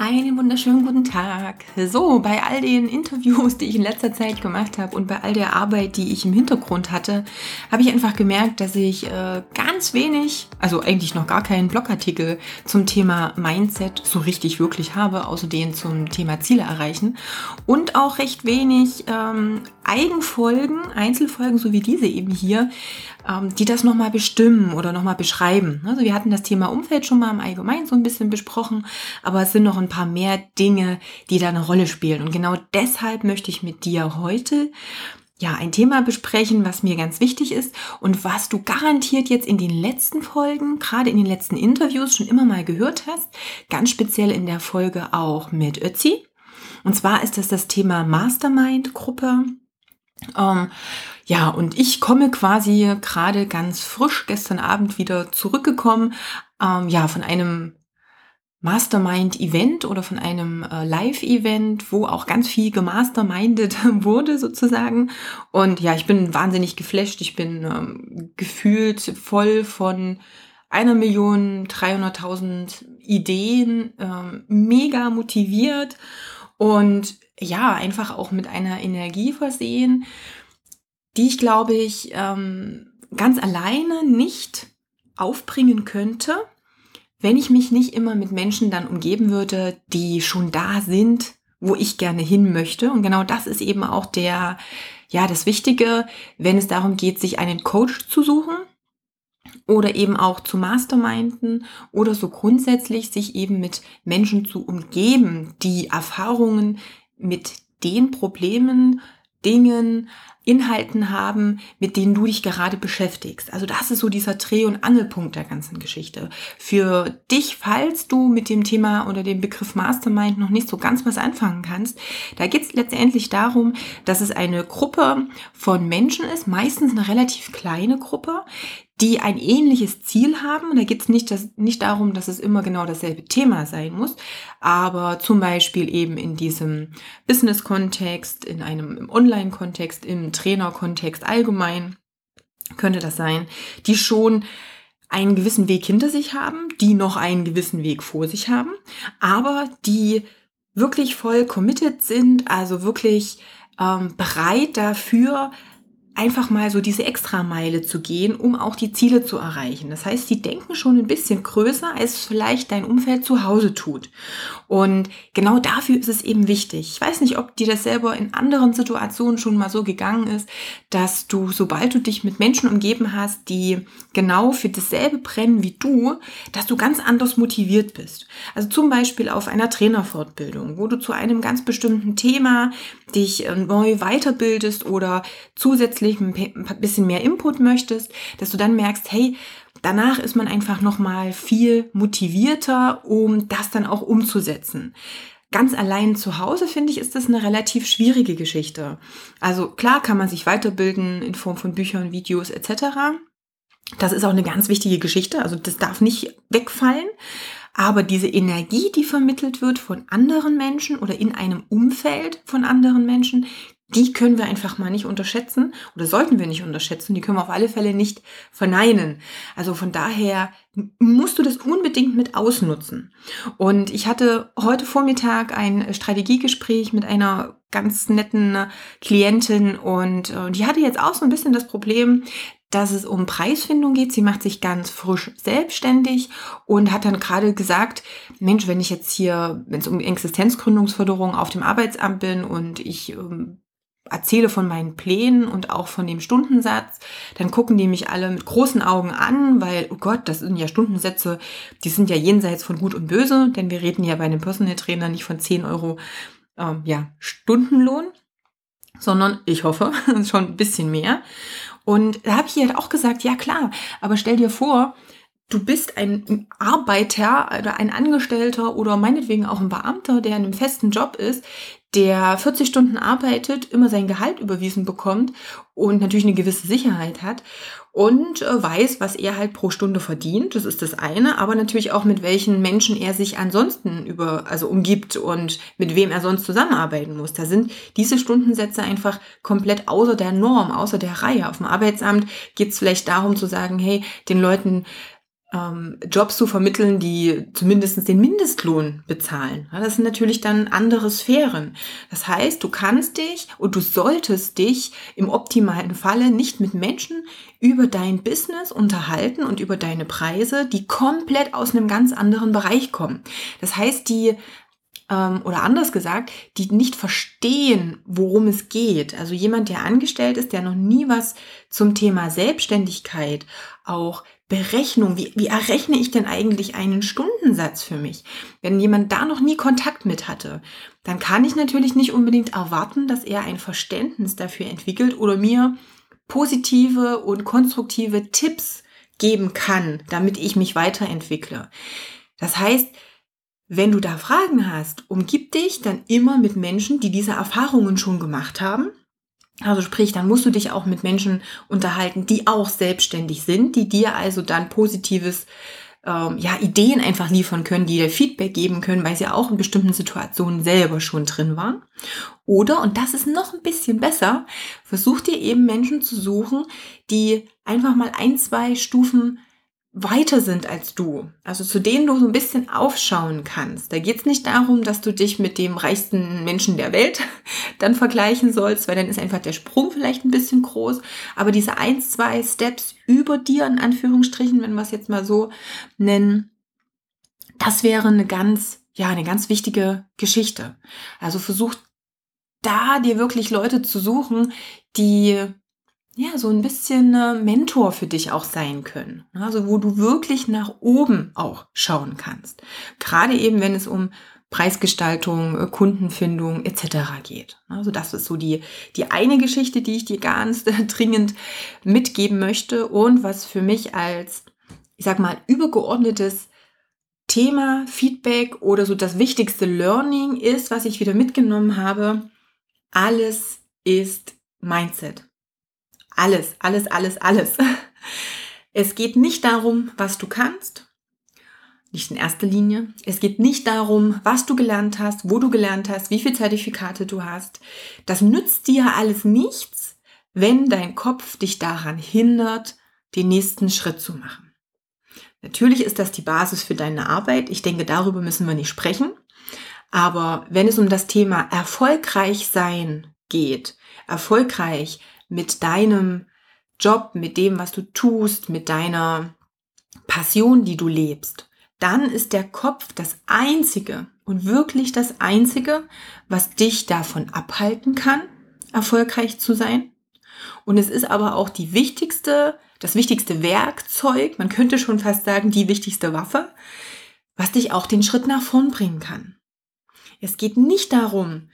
Einen wunderschönen guten Tag. So, bei all den Interviews, die ich in letzter Zeit gemacht habe und bei all der Arbeit, die ich im Hintergrund hatte, habe ich einfach gemerkt, dass ich äh, ganz wenig, also eigentlich noch gar keinen Blogartikel zum Thema Mindset so richtig wirklich habe, außer den zum Thema Ziele erreichen und auch recht wenig ähm, Eigenfolgen, Einzelfolgen, so wie diese eben hier, die das nochmal bestimmen oder nochmal beschreiben. Also wir hatten das Thema Umfeld schon mal im Allgemeinen so ein bisschen besprochen, aber es sind noch ein paar mehr Dinge, die da eine Rolle spielen. Und genau deshalb möchte ich mit dir heute ja, ein Thema besprechen, was mir ganz wichtig ist und was du garantiert jetzt in den letzten Folgen, gerade in den letzten Interviews schon immer mal gehört hast, ganz speziell in der Folge auch mit Ötzi. Und zwar ist das das Thema Mastermind-Gruppe. Ähm, ja, und ich komme quasi gerade ganz frisch gestern Abend wieder zurückgekommen, ähm, ja, von einem Mastermind-Event oder von einem äh, Live-Event, wo auch ganz viel gemastermindet wurde sozusagen. Und ja, ich bin wahnsinnig geflasht. Ich bin ähm, gefühlt voll von einer Million 300.000 Ideen, ähm, mega motiviert und ja, einfach auch mit einer Energie versehen, die ich glaube ich ähm, ganz alleine nicht aufbringen könnte wenn ich mich nicht immer mit Menschen dann umgeben würde, die schon da sind, wo ich gerne hin möchte. Und genau das ist eben auch der, ja, das Wichtige, wenn es darum geht, sich einen Coach zu suchen oder eben auch zu Masterminden oder so grundsätzlich sich eben mit Menschen zu umgeben, die Erfahrungen mit den Problemen, Dingen, Inhalten haben, mit denen du dich gerade beschäftigst. Also das ist so dieser Dreh- und Angelpunkt der ganzen Geschichte. Für dich, falls du mit dem Thema oder dem Begriff Mastermind noch nicht so ganz was anfangen kannst, da geht es letztendlich darum, dass es eine Gruppe von Menschen ist, meistens eine relativ kleine Gruppe, die ein ähnliches Ziel haben. Und da geht es nicht, nicht darum, dass es immer genau dasselbe Thema sein muss, aber zum Beispiel eben in diesem Business-Kontext, in einem Online-Kontext, im Trainer-Kontext allgemein könnte das sein, die schon einen gewissen Weg hinter sich haben, die noch einen gewissen Weg vor sich haben, aber die wirklich voll committed sind, also wirklich ähm, bereit dafür, einfach mal so diese Extrameile zu gehen, um auch die Ziele zu erreichen. Das heißt, die denken schon ein bisschen größer, als vielleicht dein Umfeld zu Hause tut. Und genau dafür ist es eben wichtig. Ich weiß nicht, ob dir das selber in anderen Situationen schon mal so gegangen ist, dass du, sobald du dich mit Menschen umgeben hast, die genau für dasselbe brennen wie du, dass du ganz anders motiviert bist. Also zum Beispiel auf einer Trainerfortbildung, wo du zu einem ganz bestimmten Thema dich äh, neu weiterbildest oder zusätzlich zusätzlich ein bisschen mehr Input möchtest, dass du dann merkst, hey, danach ist man einfach nochmal viel motivierter, um das dann auch umzusetzen. Ganz allein zu Hause, finde ich, ist das eine relativ schwierige Geschichte. Also klar kann man sich weiterbilden in Form von Büchern, Videos etc. Das ist auch eine ganz wichtige Geschichte, also das darf nicht wegfallen. Aber diese Energie, die vermittelt wird von anderen Menschen oder in einem Umfeld von anderen Menschen, die können wir einfach mal nicht unterschätzen oder sollten wir nicht unterschätzen. Die können wir auf alle Fälle nicht verneinen. Also von daher musst du das unbedingt mit ausnutzen. Und ich hatte heute Vormittag ein Strategiegespräch mit einer ganz netten Klientin und äh, die hatte jetzt auch so ein bisschen das Problem, dass es um Preisfindung geht. Sie macht sich ganz frisch selbstständig und hat dann gerade gesagt, Mensch, wenn ich jetzt hier, wenn es um Existenzgründungsförderung auf dem Arbeitsamt bin und ich ähm, erzähle von meinen Plänen und auch von dem Stundensatz, dann gucken die mich alle mit großen Augen an, weil, oh Gott, das sind ja Stundensätze, die sind ja jenseits von Gut und Böse, denn wir reden ja bei einem Personal Trainer nicht von 10 Euro ähm, ja, Stundenlohn, sondern ich hoffe, schon ein bisschen mehr. Und da habe ich halt auch gesagt, ja klar, aber stell dir vor, du bist ein Arbeiter oder ein Angestellter oder meinetwegen auch ein Beamter, der in einem festen Job ist, der 40 Stunden arbeitet, immer sein Gehalt überwiesen bekommt und natürlich eine gewisse Sicherheit hat. und äh, weiß, was er halt pro Stunde verdient. Das ist das eine, aber natürlich auch mit welchen Menschen er sich ansonsten über, also umgibt und mit wem er sonst zusammenarbeiten muss. Da sind diese Stundensätze einfach komplett außer der Norm, außer der Reihe. Auf dem Arbeitsamt geht es vielleicht darum zu sagen, hey, den Leuten ähm, Jobs zu vermitteln, die zumindest den Mindestlohn bezahlen. Ja, das sind natürlich dann andere Sphären. Das heißt, du kannst dich und du solltest dich im optimalen Falle nicht mit Menschen über dein Business unterhalten und über deine Preise, die komplett aus einem ganz anderen Bereich kommen. Das heißt, die ähm, oder anders gesagt, die nicht verstehen, worum es geht. Also jemand, der angestellt ist, der noch nie was zum Thema Selbstständigkeit, auch Berechnung, wie, wie errechne ich denn eigentlich einen Stundensatz für mich? Wenn jemand da noch nie Kontakt mit hatte, dann kann ich natürlich nicht unbedingt erwarten, dass er ein Verständnis dafür entwickelt oder mir positive und konstruktive Tipps geben kann, damit ich mich weiterentwickle. Das heißt, wenn du da Fragen hast, umgib dich dann immer mit Menschen, die diese Erfahrungen schon gemacht haben also sprich, dann musst du dich auch mit Menschen unterhalten, die auch selbstständig sind, die dir also dann positives ähm, ja, Ideen einfach liefern können, die dir Feedback geben können, weil sie auch in bestimmten Situationen selber schon drin waren. Oder, und das ist noch ein bisschen besser, versuch dir eben Menschen zu suchen, die einfach mal ein, zwei Stufen weiter sind als du, also zu denen du so ein bisschen aufschauen kannst. Da geht es nicht darum, dass du dich mit dem reichsten Menschen der Welt dann vergleichen sollst, weil dann ist einfach der Sprung vielleicht ein bisschen groß. Aber diese ein, zwei Steps über dir, in Anführungsstrichen, wenn wir es jetzt mal so nennen, das wäre eine ganz, ja, eine ganz wichtige Geschichte. Also versuch da dir wirklich Leute zu suchen, die ja, so ein bisschen äh, Mentor für dich auch sein können. Also wo du wirklich nach oben auch schauen kannst. Gerade eben, wenn es um Preisgestaltung, äh, Kundenfindung etc. geht. Also das ist so die, die eine Geschichte, die ich dir ganz dringend mitgeben möchte und was für mich als, ich sag mal, übergeordnetes Thema, Feedback oder so das wichtigste Learning ist, was ich wieder mitgenommen habe. Alles ist Mindset. Alles, alles, alles, alles. Es geht nicht darum, was du kannst, nicht in erster Linie. Es geht nicht darum, was du gelernt hast, wo du gelernt hast, wie viele Zertifikate du hast. Das nützt dir alles nichts, wenn dein Kopf dich daran hindert, den nächsten Schritt zu machen. Natürlich ist das die Basis für deine Arbeit. Ich denke, darüber müssen wir nicht sprechen. Aber wenn es um das Thema erfolgreich sein geht, erfolgreich mit deinem Job, mit dem, was du tust, mit deiner Passion, die du lebst, dann ist der Kopf das Einzige und wirklich das Einzige, was dich davon abhalten kann, erfolgreich zu sein. Und es ist aber auch die wichtigste, das wichtigste Werkzeug, man könnte schon fast sagen, die wichtigste Waffe, was dich auch den Schritt nach vorn bringen kann. Es geht nicht darum,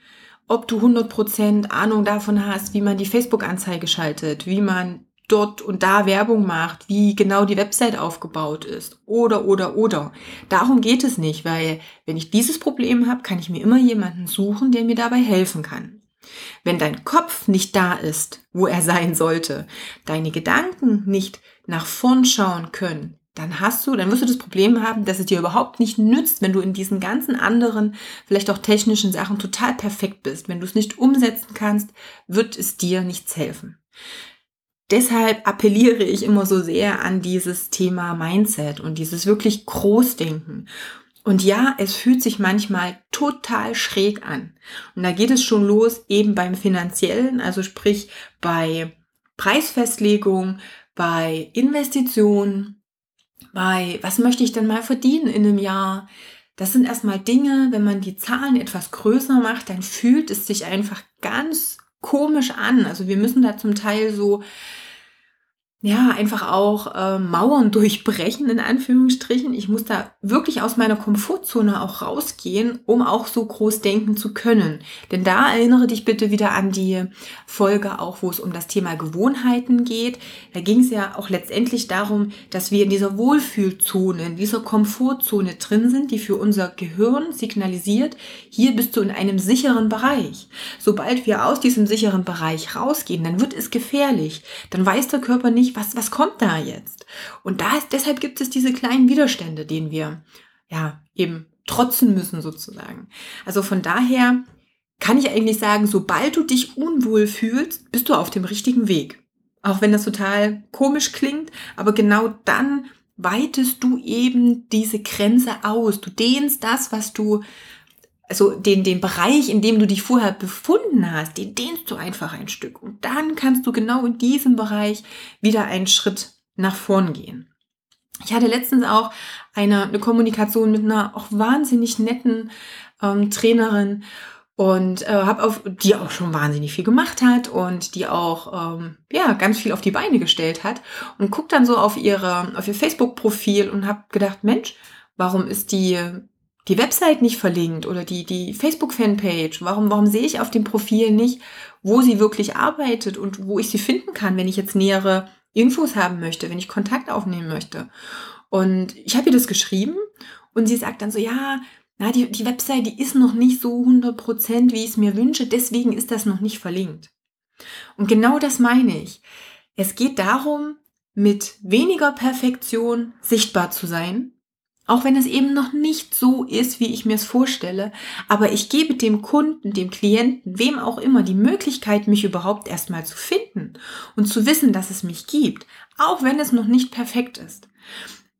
ob du 100% Ahnung davon hast, wie man die Facebook-Anzeige schaltet, wie man dort und da Werbung macht, wie genau die Website aufgebaut ist oder oder oder. Darum geht es nicht, weil wenn ich dieses Problem habe, kann ich mir immer jemanden suchen, der mir dabei helfen kann. Wenn dein Kopf nicht da ist, wo er sein sollte, deine Gedanken nicht nach vorn schauen können, dann hast du, dann wirst du das Problem haben, dass es dir überhaupt nicht nützt, wenn du in diesen ganzen anderen, vielleicht auch technischen Sachen total perfekt bist. Wenn du es nicht umsetzen kannst, wird es dir nichts helfen. Deshalb appelliere ich immer so sehr an dieses Thema Mindset und dieses wirklich Großdenken. Und ja, es fühlt sich manchmal total schräg an. Und da geht es schon los eben beim finanziellen, also sprich bei Preisfestlegung, bei Investitionen, bei was möchte ich denn mal verdienen in einem Jahr? Das sind erstmal Dinge, wenn man die Zahlen etwas größer macht, dann fühlt es sich einfach ganz komisch an. Also wir müssen da zum Teil so ja, einfach auch äh, Mauern durchbrechen, in Anführungsstrichen. Ich muss da wirklich aus meiner Komfortzone auch rausgehen, um auch so groß denken zu können. Denn da erinnere dich bitte wieder an die Folge auch, wo es um das Thema Gewohnheiten geht. Da ging es ja auch letztendlich darum, dass wir in dieser Wohlfühlzone, in dieser Komfortzone drin sind, die für unser Gehirn signalisiert, hier bist du in einem sicheren Bereich. Sobald wir aus diesem sicheren Bereich rausgehen, dann wird es gefährlich. Dann weiß der Körper nicht, was, was kommt da jetzt? Und da ist, deshalb gibt es diese kleinen Widerstände, denen wir ja eben trotzen müssen sozusagen. Also von daher kann ich eigentlich sagen, sobald du dich unwohl fühlst, bist du auf dem richtigen Weg. Auch wenn das total komisch klingt, aber genau dann weitest du eben diese Grenze aus. Du dehnst das, was du, also den, den Bereich, in dem du dich vorher befunden hast, den dehnst du einfach ein Stück. Und dann kannst du genau in diesem Bereich wieder einen Schritt nach vorn gehen. Ich hatte letztens auch eine, eine Kommunikation mit einer auch wahnsinnig netten ähm, Trainerin und äh, habe auf die auch schon wahnsinnig viel gemacht hat und die auch ähm, ja ganz viel auf die Beine gestellt hat und guck dann so auf ihre auf ihr Facebook Profil und habe gedacht Mensch warum ist die die Website nicht verlinkt oder die die Facebook Fanpage warum warum sehe ich auf dem Profil nicht wo sie wirklich arbeitet und wo ich sie finden kann wenn ich jetzt nähere Infos haben möchte wenn ich Kontakt aufnehmen möchte und ich habe ihr das geschrieben und sie sagt dann so ja na, die, die Website, die ist noch nicht so 100%, wie ich es mir wünsche, deswegen ist das noch nicht verlinkt. Und genau das meine ich. Es geht darum, mit weniger Perfektion sichtbar zu sein, auch wenn es eben noch nicht so ist, wie ich mir es vorstelle, aber ich gebe dem Kunden, dem Klienten, wem auch immer die Möglichkeit, mich überhaupt erstmal zu finden und zu wissen, dass es mich gibt, auch wenn es noch nicht perfekt ist.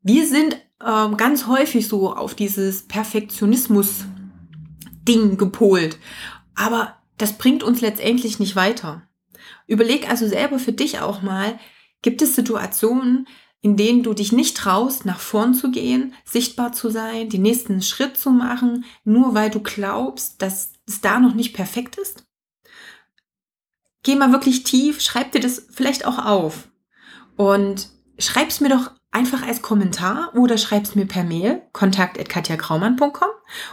Wir sind ähm, ganz häufig so auf dieses Perfektionismus-Ding gepolt. Aber das bringt uns letztendlich nicht weiter. Überleg also selber für dich auch mal, gibt es Situationen, in denen du dich nicht traust, nach vorn zu gehen, sichtbar zu sein, den nächsten Schritt zu machen, nur weil du glaubst, dass es da noch nicht perfekt ist? Geh mal wirklich tief, schreib dir das vielleicht auch auf und schreib's mir doch einfach als Kommentar oder schreib's mir per Mail kontakt@katjakraumann.com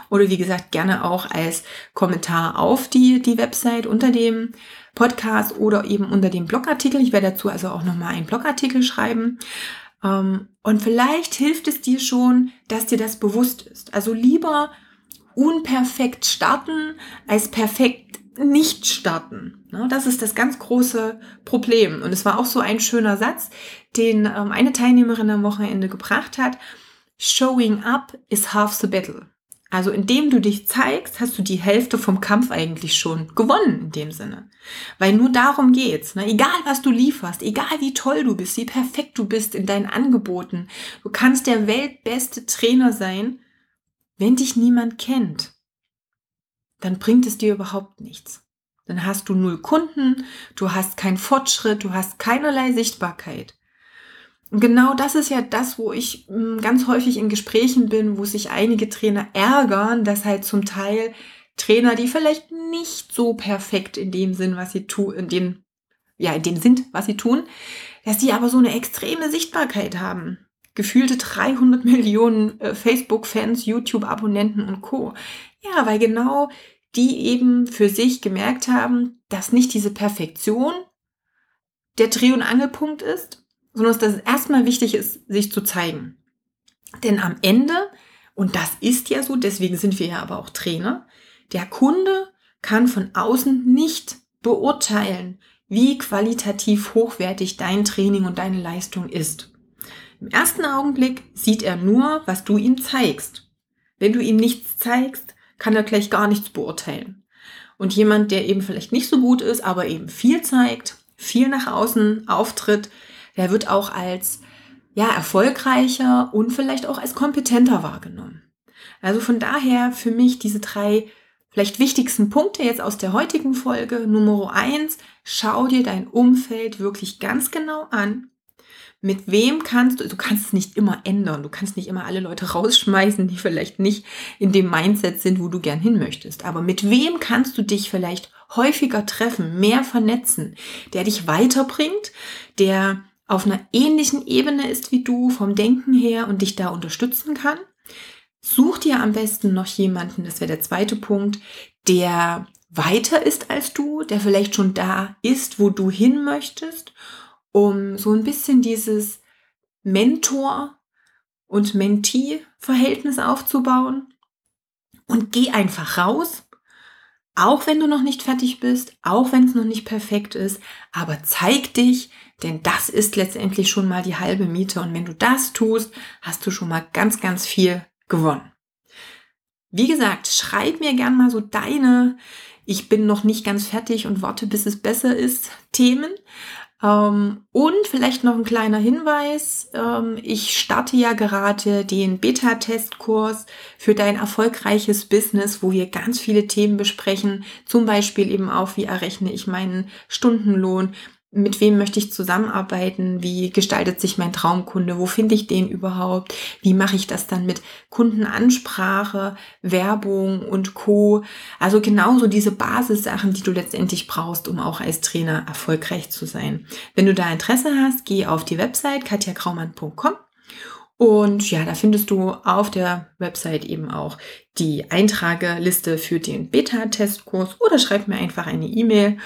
oder wie gesagt gerne auch als Kommentar auf die die Website unter dem Podcast oder eben unter dem Blogartikel. Ich werde dazu also auch noch mal einen Blogartikel schreiben. Ähm, und vielleicht hilft es dir schon, dass dir das bewusst ist. Also lieber unperfekt starten als perfekt nicht starten. Ne, das ist das ganz große Problem. Und es war auch so ein schöner Satz, den ähm, eine Teilnehmerin am Wochenende gebracht hat. Showing up is half the battle. Also indem du dich zeigst, hast du die Hälfte vom Kampf eigentlich schon gewonnen in dem Sinne. Weil nur darum geht's. Ne? Egal was du lieferst, egal wie toll du bist, wie perfekt du bist in deinen Angeboten, du kannst der weltbeste Trainer sein, wenn dich niemand kennt dann bringt es dir überhaupt nichts. Dann hast du null Kunden, du hast keinen Fortschritt, du hast keinerlei Sichtbarkeit. Genau das ist ja das, wo ich hm, ganz häufig in Gesprächen bin, wo sich einige Trainer ärgern, dass halt zum Teil Trainer, die vielleicht nicht so perfekt in dem Sinn, was sie tun, in dem, ja, in dem sind, was sie tun, dass die aber so eine extreme Sichtbarkeit haben. Gefühlte 300 Millionen äh, Facebook-Fans, YouTube-Abonnenten und Co. Ja, weil genau die eben für sich gemerkt haben, dass nicht diese Perfektion der Dreh- und Angelpunkt ist, sondern dass es erstmal wichtig ist, sich zu zeigen. Denn am Ende, und das ist ja so, deswegen sind wir ja aber auch Trainer, der Kunde kann von außen nicht beurteilen, wie qualitativ hochwertig dein Training und deine Leistung ist. Im ersten Augenblick sieht er nur, was du ihm zeigst. Wenn du ihm nichts zeigst, kann er gleich gar nichts beurteilen. Und jemand, der eben vielleicht nicht so gut ist, aber eben viel zeigt, viel nach außen auftritt, der wird auch als ja, erfolgreicher und vielleicht auch als kompetenter wahrgenommen. Also von daher für mich diese drei vielleicht wichtigsten Punkte jetzt aus der heutigen Folge. Nummer eins, schau dir dein Umfeld wirklich ganz genau an mit wem kannst du, du kannst es nicht immer ändern, du kannst nicht immer alle Leute rausschmeißen, die vielleicht nicht in dem Mindset sind, wo du gern hin möchtest. Aber mit wem kannst du dich vielleicht häufiger treffen, mehr vernetzen, der dich weiterbringt, der auf einer ähnlichen Ebene ist wie du vom Denken her und dich da unterstützen kann? Such dir am besten noch jemanden, das wäre der zweite Punkt, der weiter ist als du, der vielleicht schon da ist, wo du hin möchtest um so ein bisschen dieses Mentor- und Mentee-Verhältnis aufzubauen. Und geh einfach raus, auch wenn du noch nicht fertig bist, auch wenn es noch nicht perfekt ist, aber zeig dich, Denn das ist letztendlich schon mal die halbe Miete. Und wenn du das tust, hast du schon mal ganz, ganz viel gewonnen. Wie gesagt, schreib mir gern mal so deine, ich bin noch nicht ganz fertig und warte, bis es besser ist, Themen. Ähm, und vielleicht noch ein kleiner Hinweis. Ähm, ich starte ja gerade den Beta-Testkurs für dein erfolgreiches Business, wo wir ganz viele Themen besprechen. Zum Beispiel eben auch, wie errechne ich meinen Stundenlohn, mit wem möchte ich zusammenarbeiten, wie gestaltet sich mein Traumkunde, wo finde ich den überhaupt, wie mache ich das dann mit Kundenansprache, Werbung und Co. Also genauso diese Basissachen, die du letztendlich brauchst, um auch als Trainer erfolgreich zu sein. Wenn du da Interesse hast, geh auf die Website katjakraumann.com und ja, da findest du auf der Website eben auch die Eintrageliste für den Beta-Testkurs oder schreib mir einfach eine E-Mail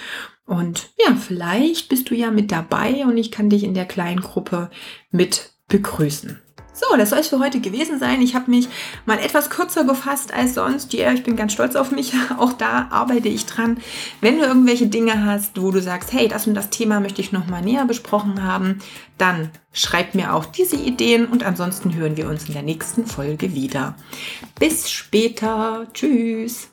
und ja, vielleicht bist du ja mit dabei und ich kann dich in der kleinen Gruppe mit begrüßen. So, das soll es für heute gewesen sein. Ich habe mich mal etwas kürzer gefasst als sonst. Ja, ich bin ganz stolz auf mich. Auch da arbeite ich dran. Wenn du irgendwelche Dinge hast, wo du sagst, hey, das und das Thema möchte ich noch mal näher besprochen haben, dann schreib mir auch diese Ideen und ansonsten hören wir uns in der nächsten Folge wieder. Bis später. Tschüss.